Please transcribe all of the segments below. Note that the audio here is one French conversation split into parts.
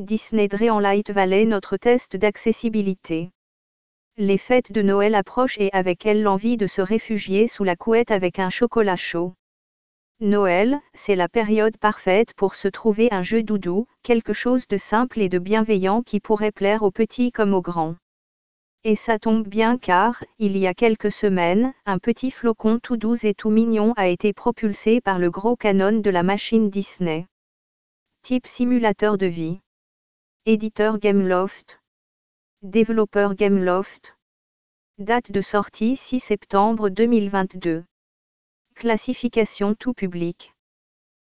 Disney Dreamlight Valley notre test d'accessibilité. Les fêtes de Noël approchent et avec elles l'envie de se réfugier sous la couette avec un chocolat chaud. Noël, c'est la période parfaite pour se trouver un jeu doudou, quelque chose de simple et de bienveillant qui pourrait plaire aux petits comme aux grands. Et ça tombe bien car, il y a quelques semaines, un petit flocon tout doux et tout mignon a été propulsé par le gros canon de la machine Disney. Type simulateur de vie. Éditeur Gameloft. Développeur Gameloft. Date de sortie 6 septembre 2022. Classification tout public.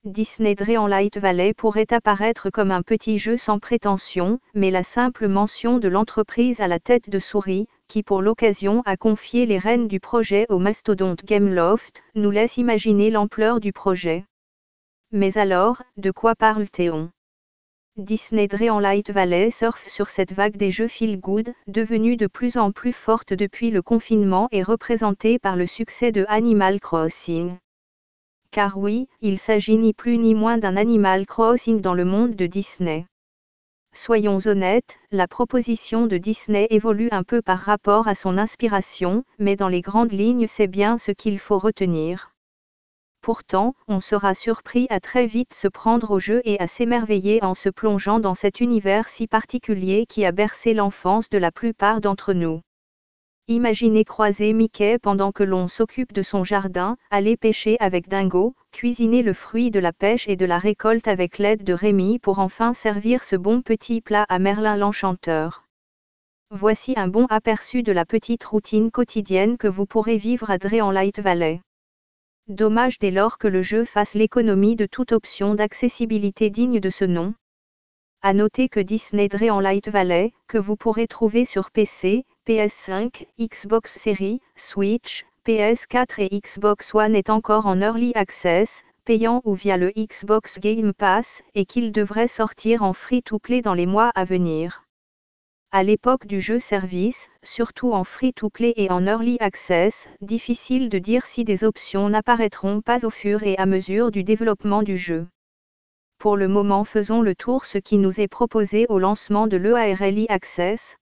Disney Dreamlight Valley pourrait apparaître comme un petit jeu sans prétention, mais la simple mention de l'entreprise à la tête de souris, qui pour l'occasion a confié les rênes du projet au mastodonte Gameloft, nous laisse imaginer l'ampleur du projet. Mais alors, de quoi parle Disney Dreamlight Valley surfe sur cette vague des jeux feel good, devenue de plus en plus forte depuis le confinement et représentée par le succès de Animal Crossing. Car oui, il s'agit ni plus ni moins d'un Animal Crossing dans le monde de Disney. Soyons honnêtes, la proposition de Disney évolue un peu par rapport à son inspiration, mais dans les grandes lignes c'est bien ce qu'il faut retenir. Pourtant, on sera surpris à très vite se prendre au jeu et à s'émerveiller en se plongeant dans cet univers si particulier qui a bercé l'enfance de la plupart d'entre nous. Imaginez croiser Mickey pendant que l'on s'occupe de son jardin, aller pêcher avec Dingo, cuisiner le fruit de la pêche et de la récolte avec l'aide de Rémi pour enfin servir ce bon petit plat à Merlin l'Enchanteur. Voici un bon aperçu de la petite routine quotidienne que vous pourrez vivre à Dre en Light Valley. Dommage dès lors que le jeu fasse l'économie de toute option d'accessibilité digne de ce nom. À noter que Disney Light Valley, que vous pourrez trouver sur PC, PS5, Xbox Series, Switch, PS4 et Xbox One est encore en Early Access, payant ou via le Xbox Game Pass, et qu'il devrait sortir en free-to-play dans les mois à venir. À l'époque du jeu service, surtout en free-to-play et en early access, difficile de dire si des options n'apparaîtront pas au fur et à mesure du développement du jeu. Pour le moment faisons le tour ce qui nous est proposé au lancement de l'EARLY Access.